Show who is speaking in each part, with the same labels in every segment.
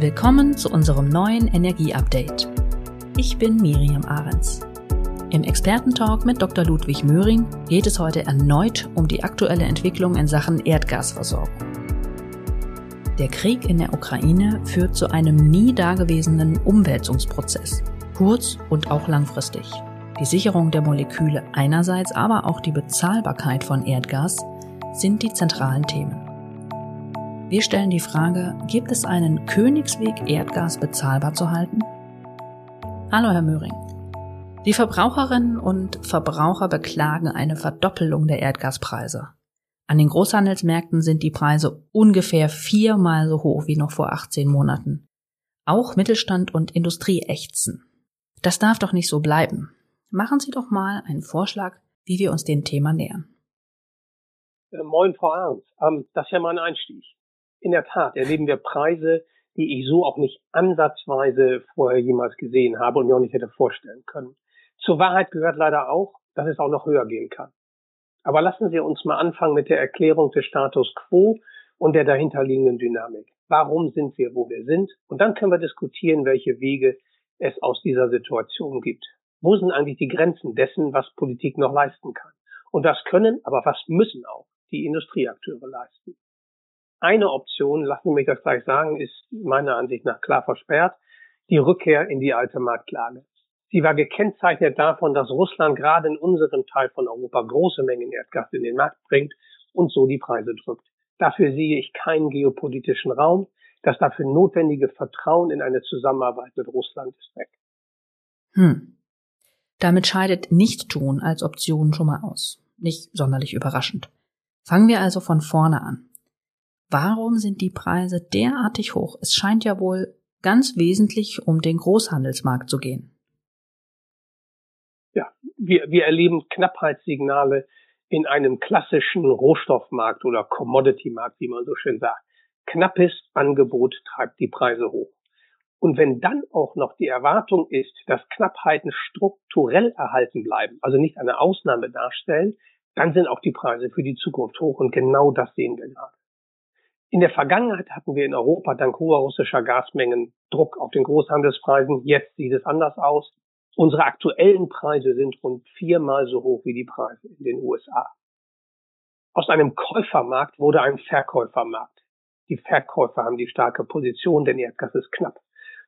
Speaker 1: Willkommen zu unserem neuen Energie-Update. Ich bin Miriam Ahrens. Im Expertentalk mit Dr. Ludwig Möhring geht es heute erneut um die aktuelle Entwicklung in Sachen Erdgasversorgung. Der Krieg in der Ukraine führt zu einem nie dagewesenen Umwälzungsprozess, kurz- und auch langfristig. Die Sicherung der Moleküle einerseits, aber auch die Bezahlbarkeit von Erdgas sind die zentralen Themen. Wir stellen die Frage, gibt es einen Königsweg, Erdgas bezahlbar zu halten? Hallo, Herr Möhring. Die Verbraucherinnen und Verbraucher beklagen eine Verdoppelung der Erdgaspreise. An den Großhandelsmärkten sind die Preise ungefähr viermal so hoch wie noch vor 18 Monaten. Auch Mittelstand und Industrie ächzen. Das darf doch nicht so bleiben. Machen Sie doch mal einen Vorschlag, wie wir uns dem Thema nähern.
Speaker 2: Äh, moin, Frau Arndt. Ähm, das ist ja mal ein Einstieg. In der Tat erleben wir Preise, die ich so auch nicht ansatzweise vorher jemals gesehen habe und mir auch nicht hätte vorstellen können. Zur Wahrheit gehört leider auch, dass es auch noch höher gehen kann. Aber lassen Sie uns mal anfangen mit der Erklärung des Status quo und der dahinterliegenden Dynamik. Warum sind wir, wo wir sind? Und dann können wir diskutieren, welche Wege es aus dieser Situation gibt. Wo sind eigentlich die Grenzen dessen, was Politik noch leisten kann? Und was können, aber was müssen auch die Industrieakteure leisten? Eine Option, lassen Sie mich das gleich sagen, ist meiner Ansicht nach klar versperrt, die Rückkehr in die alte Marktlage. Sie war gekennzeichnet davon, dass Russland gerade in unserem Teil von Europa große Mengen Erdgas in den Markt bringt und so die Preise drückt. Dafür sehe ich keinen geopolitischen Raum. Das dafür notwendige Vertrauen in eine Zusammenarbeit mit Russland ist weg.
Speaker 1: Hm. Damit scheidet Nicht-Tun als Option schon mal aus. Nicht sonderlich überraschend. Fangen wir also von vorne an. Warum sind die Preise derartig hoch? Es scheint ja wohl ganz wesentlich um den Großhandelsmarkt zu gehen.
Speaker 2: Ja, wir, wir erleben Knappheitssignale in einem klassischen Rohstoffmarkt oder Commodity-Markt, wie man so schön sagt. Knappes Angebot treibt die Preise hoch. Und wenn dann auch noch die Erwartung ist, dass Knappheiten strukturell erhalten bleiben, also nicht eine Ausnahme darstellen, dann sind auch die Preise für die Zukunft hoch. Und genau das sehen wir gerade. In der Vergangenheit hatten wir in Europa dank hoher russischer Gasmengen Druck auf den Großhandelspreisen. Jetzt sieht es anders aus. Unsere aktuellen Preise sind rund viermal so hoch wie die Preise in den USA. Aus einem Käufermarkt wurde ein Verkäufermarkt. Die Verkäufer haben die starke Position, denn Erdgas ist knapp.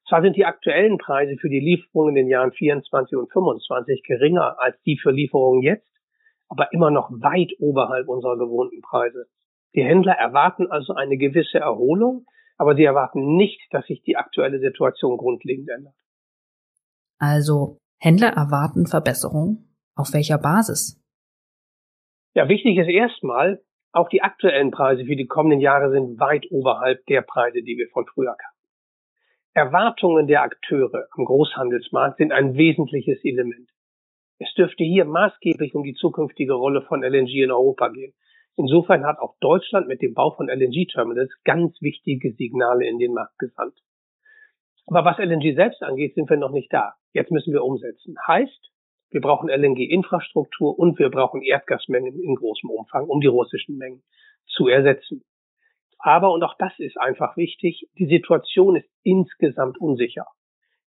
Speaker 2: Zwar sind die aktuellen Preise für die Lieferungen in den Jahren 24 und 25 geringer als die für Lieferungen jetzt, aber immer noch weit oberhalb unserer gewohnten Preise. Die Händler erwarten also eine gewisse Erholung, aber sie erwarten nicht, dass sich die aktuelle Situation grundlegend ändert.
Speaker 1: Also Händler erwarten Verbesserung. Auf welcher Basis?
Speaker 2: Ja, wichtig ist erstmal, auch die aktuellen Preise für die kommenden Jahre sind weit oberhalb der Preise, die wir von früher kannten. Erwartungen der Akteure am Großhandelsmarkt sind ein wesentliches Element. Es dürfte hier maßgeblich um die zukünftige Rolle von LNG in Europa gehen. Insofern hat auch Deutschland mit dem Bau von LNG-Terminals ganz wichtige Signale in den Markt gesandt. Aber was LNG selbst angeht, sind wir noch nicht da. Jetzt müssen wir umsetzen. Heißt, wir brauchen LNG-Infrastruktur und wir brauchen Erdgasmengen in großem Umfang, um die russischen Mengen zu ersetzen. Aber, und auch das ist einfach wichtig, die Situation ist insgesamt unsicher.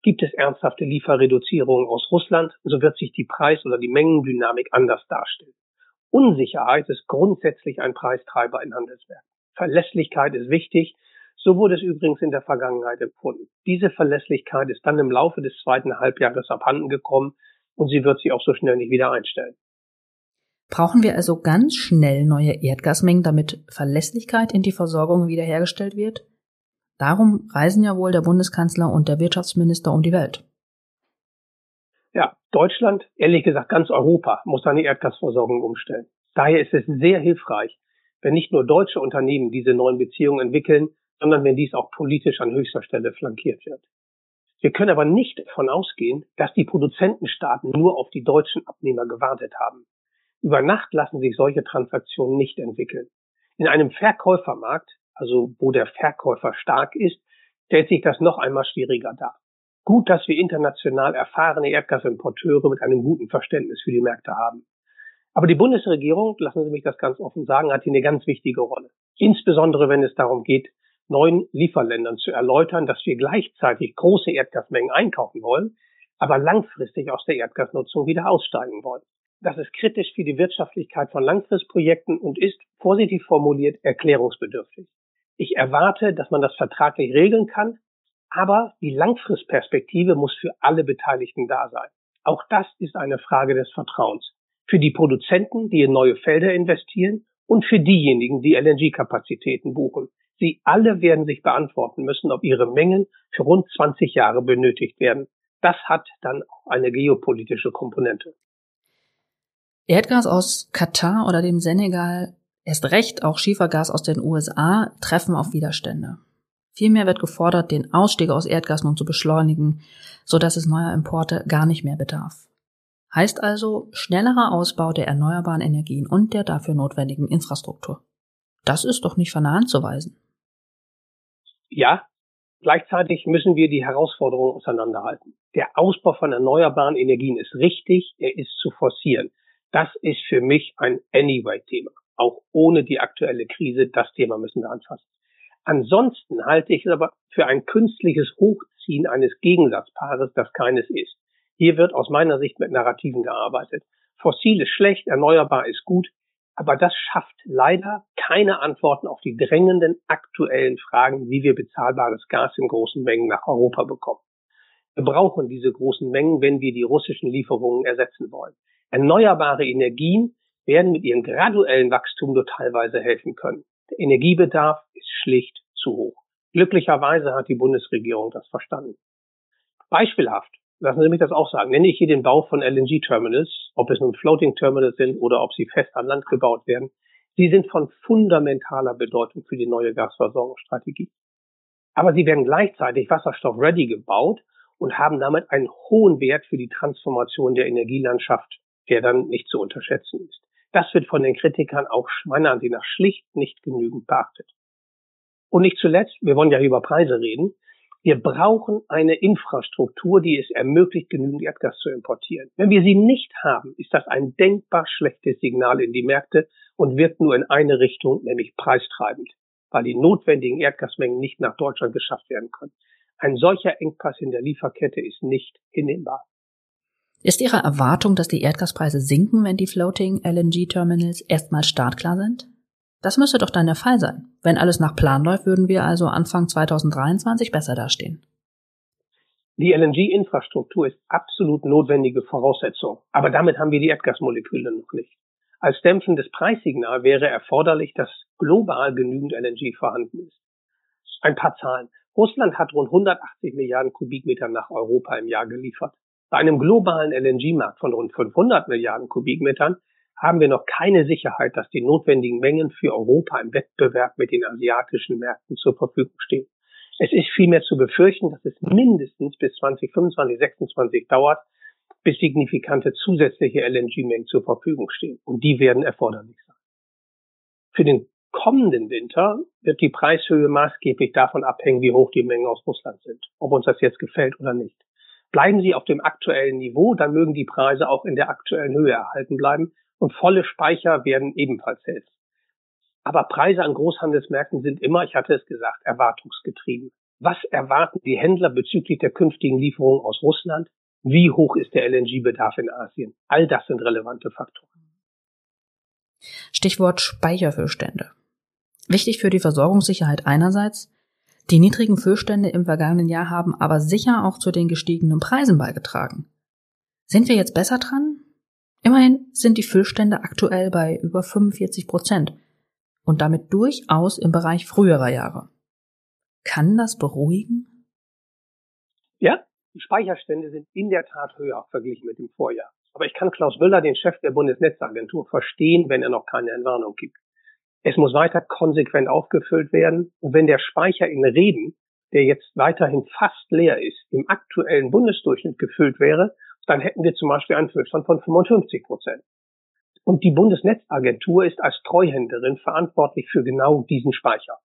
Speaker 2: Gibt es ernsthafte Lieferreduzierungen aus Russland, so wird sich die Preis- oder die Mengendynamik anders darstellen. Unsicherheit ist grundsätzlich ein Preistreiber in Handelswerken. Verlässlichkeit ist wichtig. So wurde es übrigens in der Vergangenheit empfunden. Diese Verlässlichkeit ist dann im Laufe des zweiten Halbjahres abhanden gekommen und sie wird sich auch so schnell nicht wieder einstellen.
Speaker 1: Brauchen wir also ganz schnell neue Erdgasmengen, damit Verlässlichkeit in die Versorgung wiederhergestellt wird? Darum reisen ja wohl der Bundeskanzler und der Wirtschaftsminister um die Welt.
Speaker 2: Ja, Deutschland, ehrlich gesagt ganz Europa, muss seine Erdgasversorgung umstellen. Daher ist es sehr hilfreich, wenn nicht nur deutsche Unternehmen diese neuen Beziehungen entwickeln, sondern wenn dies auch politisch an höchster Stelle flankiert wird. Wir können aber nicht davon ausgehen, dass die Produzentenstaaten nur auf die deutschen Abnehmer gewartet haben. Über Nacht lassen sich solche Transaktionen nicht entwickeln. In einem Verkäufermarkt, also wo der Verkäufer stark ist, stellt sich das noch einmal schwieriger dar. Gut, dass wir international erfahrene Erdgasimporteure mit einem guten Verständnis für die Märkte haben. Aber die Bundesregierung, lassen Sie mich das ganz offen sagen, hat hier eine ganz wichtige Rolle. Insbesondere wenn es darum geht, neuen Lieferländern zu erläutern, dass wir gleichzeitig große Erdgasmengen einkaufen wollen, aber langfristig aus der Erdgasnutzung wieder aussteigen wollen. Das ist kritisch für die Wirtschaftlichkeit von Langfristprojekten und ist, vorsichtig formuliert, erklärungsbedürftig. Ich erwarte, dass man das vertraglich regeln kann, aber die Langfristperspektive muss für alle Beteiligten da sein. Auch das ist eine Frage des Vertrauens. Für die Produzenten, die in neue Felder investieren und für diejenigen, die LNG-Kapazitäten buchen. Sie alle werden sich beantworten müssen, ob ihre Mengen für rund 20 Jahre benötigt werden. Das hat dann auch eine geopolitische Komponente.
Speaker 1: Erdgas aus Katar oder dem Senegal, erst recht auch Schiefergas aus den USA treffen auf Widerstände. Vielmehr wird gefordert, den Ausstieg aus Erdgas nun zu beschleunigen, so dass es neuer Importe gar nicht mehr bedarf. Heißt also schnellerer Ausbau der erneuerbaren Energien und der dafür notwendigen Infrastruktur. Das ist doch nicht von der Hand zu weisen.
Speaker 2: Ja, gleichzeitig müssen wir die Herausforderungen auseinanderhalten. Der Ausbau von erneuerbaren Energien ist richtig, er ist zu forcieren. Das ist für mich ein Anyway-Thema. Auch ohne die aktuelle Krise, das Thema müssen wir anfassen. Ansonsten halte ich es aber für ein künstliches Hochziehen eines Gegensatzpaares, das keines ist. Hier wird aus meiner Sicht mit Narrativen gearbeitet. Fossil ist schlecht, erneuerbar ist gut, aber das schafft leider keine Antworten auf die drängenden aktuellen Fragen, wie wir bezahlbares Gas in großen Mengen nach Europa bekommen. Wir brauchen diese großen Mengen, wenn wir die russischen Lieferungen ersetzen wollen. Erneuerbare Energien werden mit ihrem graduellen Wachstum nur teilweise helfen können. Der Energiebedarf ist schlicht zu hoch. Glücklicherweise hat die Bundesregierung das verstanden. Beispielhaft, lassen Sie mich das auch sagen, nenne ich hier den Bau von LNG-Terminals, ob es nun Floating-Terminals sind oder ob sie fest an Land gebaut werden. Sie sind von fundamentaler Bedeutung für die neue Gasversorgungsstrategie. Aber sie werden gleichzeitig wasserstoff-ready gebaut und haben damit einen hohen Wert für die Transformation der Energielandschaft, der dann nicht zu unterschätzen ist. Das wird von den Kritikern auch meiner Ansicht nach schlicht nicht genügend beachtet. Und nicht zuletzt, wir wollen ja über Preise reden, wir brauchen eine Infrastruktur, die es ermöglicht, genügend Erdgas zu importieren. Wenn wir sie nicht haben, ist das ein denkbar schlechtes Signal in die Märkte und wirkt nur in eine Richtung, nämlich preistreibend, weil die notwendigen Erdgasmengen nicht nach Deutschland geschafft werden können. Ein solcher Engpass in der Lieferkette ist nicht hinnehmbar.
Speaker 1: Ist Ihre Erwartung, dass die Erdgaspreise sinken, wenn die Floating LNG Terminals erstmal startklar sind? Das müsste doch dann der Fall sein. Wenn alles nach Plan läuft, würden wir also Anfang 2023 besser dastehen.
Speaker 2: Die LNG-Infrastruktur ist absolut notwendige Voraussetzung. Aber damit haben wir die Erdgasmoleküle noch nicht. Als dämpfendes Preissignal wäre erforderlich, dass global genügend LNG vorhanden ist. Ein paar Zahlen. Russland hat rund 180 Milliarden Kubikmeter nach Europa im Jahr geliefert. Bei einem globalen LNG-Markt von rund 500 Milliarden Kubikmetern haben wir noch keine Sicherheit, dass die notwendigen Mengen für Europa im Wettbewerb mit den asiatischen Märkten zur Verfügung stehen. Es ist vielmehr zu befürchten, dass es mindestens bis 2025, 2026 dauert, bis signifikante zusätzliche LNG-Mengen zur Verfügung stehen. Und die werden erforderlich sein. Für den kommenden Winter wird die Preishöhe maßgeblich davon abhängen, wie hoch die Mengen aus Russland sind, ob uns das jetzt gefällt oder nicht. Bleiben sie auf dem aktuellen Niveau, dann mögen die Preise auch in der aktuellen Höhe erhalten bleiben und volle Speicher werden ebenfalls helfen. Aber Preise an Großhandelsmärkten sind immer, ich hatte es gesagt, erwartungsgetrieben. Was erwarten die Händler bezüglich der künftigen Lieferungen aus Russland? Wie hoch ist der LNG-Bedarf in Asien? All das sind relevante Faktoren.
Speaker 1: Stichwort Speicherfüllstände. Wichtig für die Versorgungssicherheit einerseits, die niedrigen Füllstände im vergangenen Jahr haben aber sicher auch zu den gestiegenen Preisen beigetragen. Sind wir jetzt besser dran? Immerhin sind die Füllstände aktuell bei über 45 Prozent und damit durchaus im Bereich früherer Jahre. Kann das beruhigen?
Speaker 2: Ja, die Speicherstände sind in der Tat höher verglichen mit dem Vorjahr. Aber ich kann Klaus Wöller, den Chef der Bundesnetzagentur, verstehen, wenn er noch keine Entwarnung gibt. Es muss weiter konsequent aufgefüllt werden. Und wenn der Speicher in Reden, der jetzt weiterhin fast leer ist, im aktuellen Bundesdurchschnitt gefüllt wäre, dann hätten wir zum Beispiel einen Füllstand von 55 Prozent. Und die Bundesnetzagentur ist als Treuhänderin verantwortlich für genau diesen Speicher.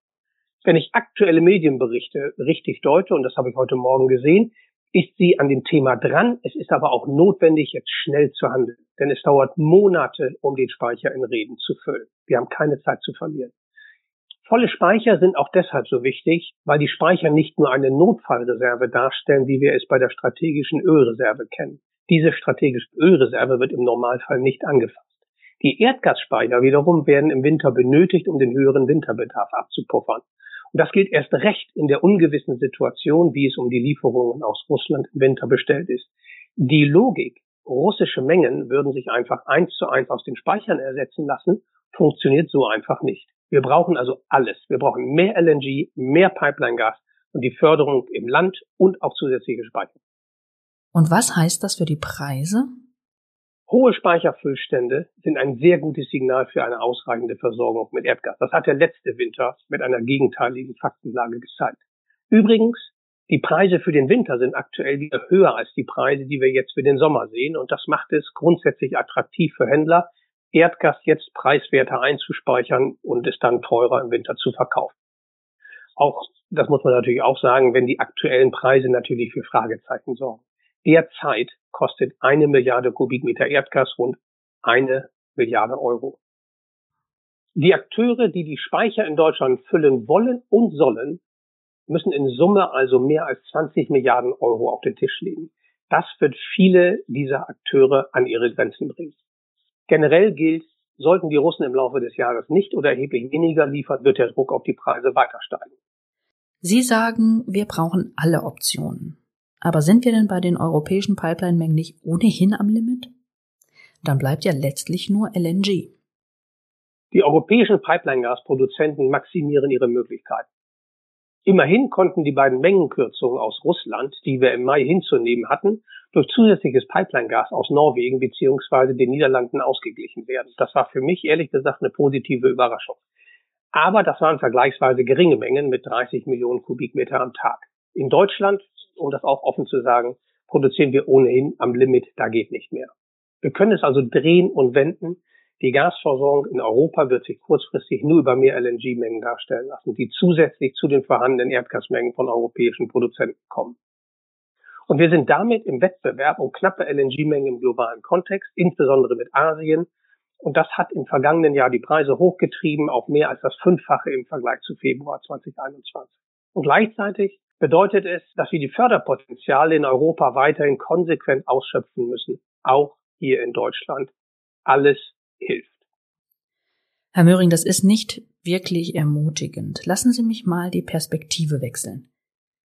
Speaker 2: Wenn ich aktuelle Medienberichte richtig deute, und das habe ich heute Morgen gesehen, ist sie an dem Thema dran. Es ist aber auch notwendig, jetzt schnell zu handeln. Denn es dauert Monate, um den Speicher in Reden zu füllen. Wir haben keine Zeit zu verlieren. Volle Speicher sind auch deshalb so wichtig, weil die Speicher nicht nur eine Notfallreserve darstellen, wie wir es bei der strategischen Ölreserve kennen. Diese strategische Ölreserve wird im Normalfall nicht angefasst. Die Erdgasspeicher wiederum werden im Winter benötigt, um den höheren Winterbedarf abzupuffern. Und das gilt erst recht in der ungewissen Situation, wie es um die Lieferungen aus Russland im Winter bestellt ist. Die Logik, russische Mengen würden sich einfach eins zu eins aus den Speichern ersetzen lassen, funktioniert so einfach nicht. Wir brauchen also alles. Wir brauchen mehr LNG, mehr Pipeline-Gas und die Förderung im Land und auch zusätzliche Speicher.
Speaker 1: Und was heißt das für die Preise?
Speaker 2: Hohe Speicherfüllstände sind ein sehr gutes Signal für eine ausreichende Versorgung mit Erdgas. Das hat der letzte Winter mit einer gegenteiligen Faktenlage gezeigt. Übrigens, die Preise für den Winter sind aktuell wieder höher als die Preise, die wir jetzt für den Sommer sehen. Und das macht es grundsätzlich attraktiv für Händler, Erdgas jetzt preiswerter einzuspeichern und es dann teurer im Winter zu verkaufen. Auch, das muss man natürlich auch sagen, wenn die aktuellen Preise natürlich für Fragezeichen sorgen. Derzeit kostet eine Milliarde Kubikmeter Erdgas rund eine Milliarde Euro. Die Akteure, die die Speicher in Deutschland füllen wollen und sollen, müssen in Summe also mehr als 20 Milliarden Euro auf den Tisch legen. Das wird viele dieser Akteure an ihre Grenzen bringen. Generell gilt, sollten die Russen im Laufe des Jahres nicht oder erheblich weniger liefern, wird der Druck auf die Preise weiter steigen.
Speaker 1: Sie sagen, wir brauchen alle Optionen. Aber sind wir denn bei den europäischen Pipeline-Mengen nicht ohnehin am Limit? Dann bleibt ja letztlich nur LNG.
Speaker 2: Die europäischen Pipeline-Gasproduzenten maximieren ihre Möglichkeiten. Immerhin konnten die beiden Mengenkürzungen aus Russland, die wir im Mai hinzunehmen hatten, durch zusätzliches Pipeline-Gas aus Norwegen bzw. den Niederlanden ausgeglichen werden. Das war für mich ehrlich gesagt eine positive Überraschung. Aber das waren vergleichsweise geringe Mengen mit 30 Millionen Kubikmeter am Tag. In Deutschland, um das auch offen zu sagen, produzieren wir ohnehin am Limit, da geht nicht mehr. Wir können es also drehen und wenden. Die Gasversorgung in Europa wird sich kurzfristig nur über mehr LNG-Mengen darstellen lassen, die zusätzlich zu den vorhandenen Erdgasmengen von europäischen Produzenten kommen. Und wir sind damit im Wettbewerb um knappe LNG-Mengen im globalen Kontext, insbesondere mit Asien. Und das hat im vergangenen Jahr die Preise hochgetrieben auf mehr als das Fünffache im Vergleich zu Februar 2021. Und gleichzeitig bedeutet es, dass wir die Förderpotenziale in Europa weiterhin konsequent ausschöpfen müssen, auch hier in Deutschland. Alles hilft.
Speaker 1: Herr Möhring, das ist nicht wirklich ermutigend. Lassen Sie mich mal die Perspektive wechseln.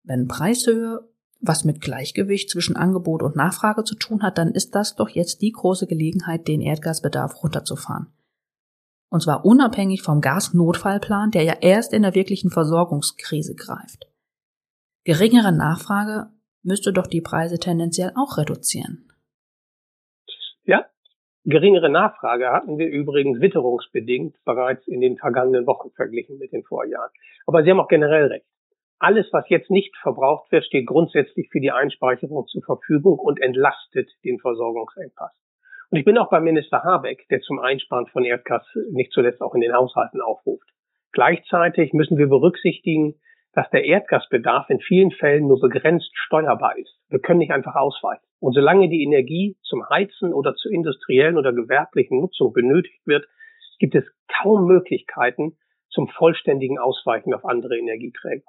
Speaker 1: Wenn Preishöhe was mit Gleichgewicht zwischen Angebot und Nachfrage zu tun hat, dann ist das doch jetzt die große Gelegenheit, den Erdgasbedarf runterzufahren. Und zwar unabhängig vom Gasnotfallplan, der ja erst in der wirklichen Versorgungskrise greift. Geringere Nachfrage müsste doch die Preise tendenziell auch reduzieren.
Speaker 2: Ja, geringere Nachfrage hatten wir übrigens witterungsbedingt bereits in den vergangenen Wochen verglichen mit den Vorjahren. Aber Sie haben auch generell recht. Alles, was jetzt nicht verbraucht wird, steht grundsätzlich für die Einspeicherung zur Verfügung und entlastet den Versorgungsengpass. Und ich bin auch beim Minister Habeck, der zum Einsparen von Erdgas nicht zuletzt auch in den Haushalten aufruft. Gleichzeitig müssen wir berücksichtigen, dass der Erdgasbedarf in vielen Fällen nur begrenzt steuerbar ist. Wir können nicht einfach ausweichen. Und solange die Energie zum Heizen oder zur industriellen oder gewerblichen Nutzung benötigt wird, gibt es kaum Möglichkeiten zum vollständigen Ausweichen auf andere Energieträger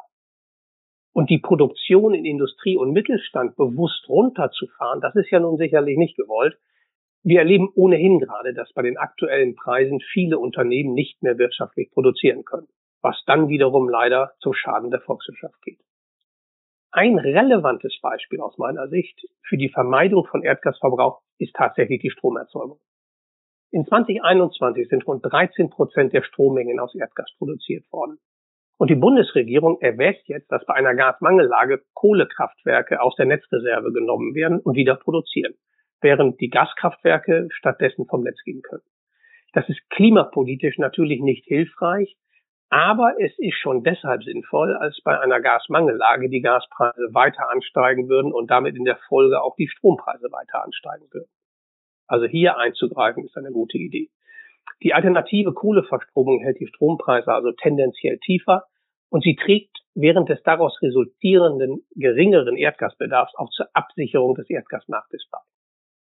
Speaker 2: und die Produktion in Industrie und Mittelstand bewusst runterzufahren, das ist ja nun sicherlich nicht gewollt. Wir erleben ohnehin gerade, dass bei den aktuellen Preisen viele Unternehmen nicht mehr wirtschaftlich produzieren können, was dann wiederum leider zum Schaden der Volkswirtschaft geht. Ein relevantes Beispiel aus meiner Sicht für die Vermeidung von Erdgasverbrauch ist tatsächlich die Stromerzeugung. In 2021 sind rund 13 Prozent der Strommengen aus Erdgas produziert worden. Und die Bundesregierung erwägt jetzt, dass bei einer Gasmangellage Kohlekraftwerke aus der Netzreserve genommen werden und wieder produzieren, während die Gaskraftwerke stattdessen vom Netz gehen können. Das ist klimapolitisch natürlich nicht hilfreich, aber es ist schon deshalb sinnvoll, als bei einer Gasmangellage die Gaspreise weiter ansteigen würden und damit in der Folge auch die Strompreise weiter ansteigen würden. Also hier einzugreifen ist eine gute Idee. Die alternative Kohleverstromung hält die Strompreise also tendenziell tiefer und sie trägt während des daraus resultierenden geringeren Erdgasbedarfs auch zur Absicherung des Erdgasmarktes bei.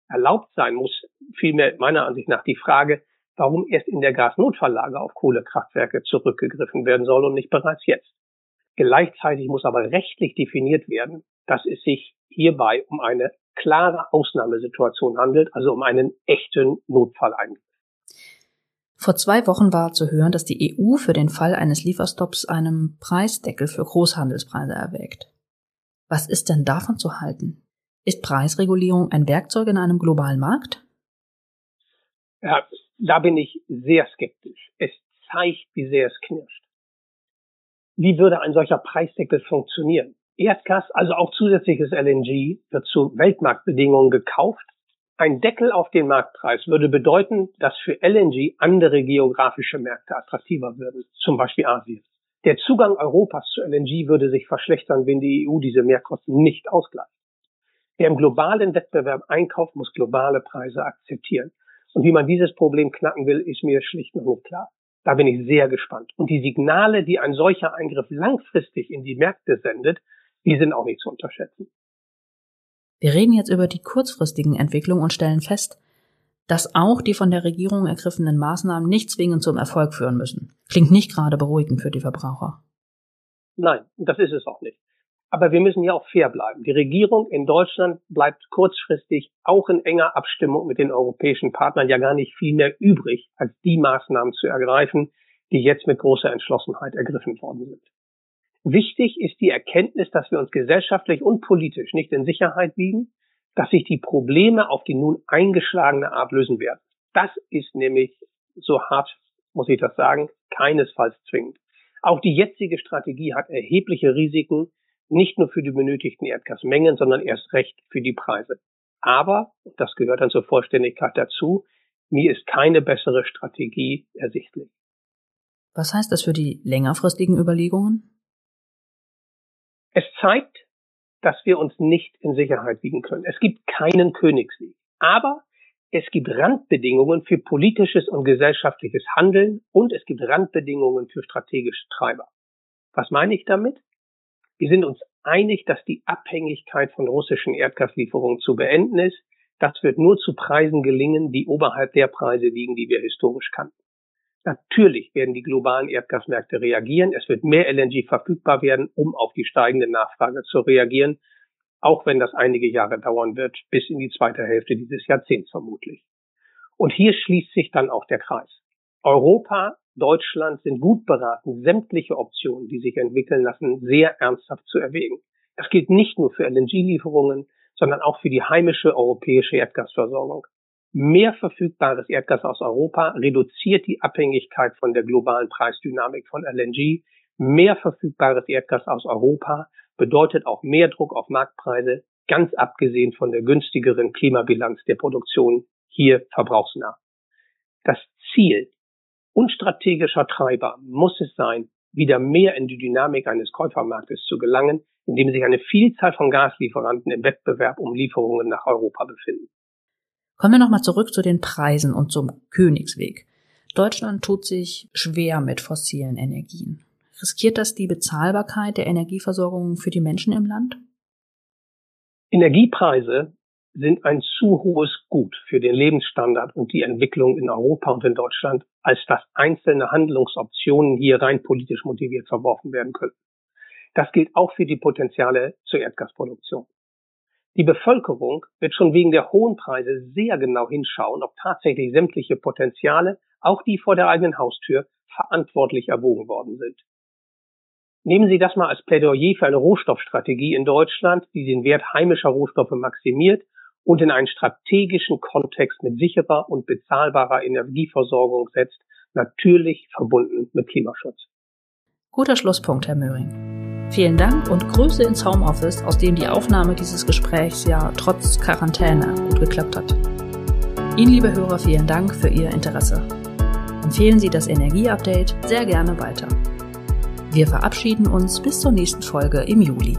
Speaker 2: Erlaubt sein muss vielmehr meiner Ansicht nach die Frage, warum erst in der Gasnotfalllage auf Kohlekraftwerke zurückgegriffen werden soll und nicht bereits jetzt. Gleichzeitig muss aber rechtlich definiert werden, dass es sich hierbei um eine klare Ausnahmesituation handelt, also um einen echten Notfalleingriff.
Speaker 1: Vor zwei Wochen war zu hören, dass die EU für den Fall eines Lieferstopps einen Preisdeckel für Großhandelspreise erwägt. Was ist denn davon zu halten? Ist Preisregulierung ein Werkzeug in einem globalen Markt?
Speaker 2: Ja, da bin ich sehr skeptisch. Es zeigt, wie sehr es knirscht. Wie würde ein solcher Preisdeckel funktionieren? Erdgas, also auch zusätzliches LNG, wird zu Weltmarktbedingungen gekauft. Ein Deckel auf den Marktpreis würde bedeuten, dass für LNG andere geografische Märkte attraktiver würden, zum Beispiel Asien. Der Zugang Europas zu LNG würde sich verschlechtern, wenn die EU diese Mehrkosten nicht ausgleicht. Wer im globalen Wettbewerb einkauft, muss globale Preise akzeptieren. Und wie man dieses Problem knacken will, ist mir schlicht noch nicht klar. Da bin ich sehr gespannt. Und die Signale, die ein solcher Eingriff langfristig in die Märkte sendet, die sind auch nicht zu unterschätzen.
Speaker 1: Wir reden jetzt über die kurzfristigen Entwicklungen und stellen fest, dass auch die von der Regierung ergriffenen Maßnahmen nicht zwingend zum Erfolg führen müssen. Klingt nicht gerade beruhigend für die Verbraucher.
Speaker 2: Nein, das ist es auch nicht. Aber wir müssen ja auch fair bleiben. Die Regierung in Deutschland bleibt kurzfristig auch in enger Abstimmung mit den europäischen Partnern ja gar nicht viel mehr übrig, als die Maßnahmen zu ergreifen, die jetzt mit großer Entschlossenheit ergriffen worden sind. Wichtig ist die Erkenntnis, dass wir uns gesellschaftlich und politisch nicht in Sicherheit wiegen, dass sich die Probleme auf die nun eingeschlagene Art lösen werden. Das ist nämlich, so hart muss ich das sagen, keinesfalls zwingend. Auch die jetzige Strategie hat erhebliche Risiken, nicht nur für die benötigten Erdgasmengen, sondern erst recht für die Preise. Aber, das gehört dann zur Vollständigkeit dazu, mir ist keine bessere Strategie ersichtlich.
Speaker 1: Was heißt das für die längerfristigen Überlegungen?
Speaker 2: Es zeigt, dass wir uns nicht in Sicherheit wiegen können. Es gibt keinen Königsweg. Aber es gibt Randbedingungen für politisches und gesellschaftliches Handeln und es gibt Randbedingungen für strategische Treiber. Was meine ich damit? Wir sind uns einig, dass die Abhängigkeit von russischen Erdgaslieferungen zu beenden ist. Das wird nur zu Preisen gelingen, die oberhalb der Preise liegen, die wir historisch kannten. Natürlich werden die globalen Erdgasmärkte reagieren. Es wird mehr LNG verfügbar werden, um auf die steigende Nachfrage zu reagieren, auch wenn das einige Jahre dauern wird, bis in die zweite Hälfte dieses Jahrzehnts vermutlich. Und hier schließt sich dann auch der Kreis. Europa, Deutschland sind gut beraten, sämtliche Optionen, die sich entwickeln lassen, sehr ernsthaft zu erwägen. Das gilt nicht nur für LNG-Lieferungen, sondern auch für die heimische europäische Erdgasversorgung. Mehr verfügbares Erdgas aus Europa reduziert die Abhängigkeit von der globalen Preisdynamik von LNG. Mehr verfügbares Erdgas aus Europa bedeutet auch mehr Druck auf Marktpreise, ganz abgesehen von der günstigeren Klimabilanz der Produktion hier verbrauchsnah. Das Ziel unstrategischer Treiber muss es sein, wieder mehr in die Dynamik eines Käufermarktes zu gelangen, indem sich eine Vielzahl von Gaslieferanten im Wettbewerb um Lieferungen nach Europa befinden.
Speaker 1: Kommen wir nochmal zurück zu den Preisen und zum Königsweg. Deutschland tut sich schwer mit fossilen Energien. Riskiert das die Bezahlbarkeit der Energieversorgung für die Menschen im Land?
Speaker 2: Energiepreise sind ein zu hohes Gut für den Lebensstandard und die Entwicklung in Europa und in Deutschland, als dass einzelne Handlungsoptionen hier rein politisch motiviert verworfen werden könnten. Das gilt auch für die Potenziale zur Erdgasproduktion. Die Bevölkerung wird schon wegen der hohen Preise sehr genau hinschauen, ob tatsächlich sämtliche Potenziale, auch die vor der eigenen Haustür, verantwortlich erwogen worden sind. Nehmen Sie das mal als Plädoyer für eine Rohstoffstrategie in Deutschland, die den Wert heimischer Rohstoffe maximiert und in einen strategischen Kontext mit sicherer und bezahlbarer Energieversorgung setzt, natürlich verbunden mit Klimaschutz.
Speaker 1: Guter Schlusspunkt, Herr Möhring. Vielen Dank und Grüße ins Homeoffice, aus dem die Aufnahme dieses Gesprächs ja trotz Quarantäne gut geklappt hat. Ihnen, liebe Hörer, vielen Dank für Ihr Interesse. Empfehlen Sie das Energieupdate sehr gerne weiter. Wir verabschieden uns bis zur nächsten Folge im Juli.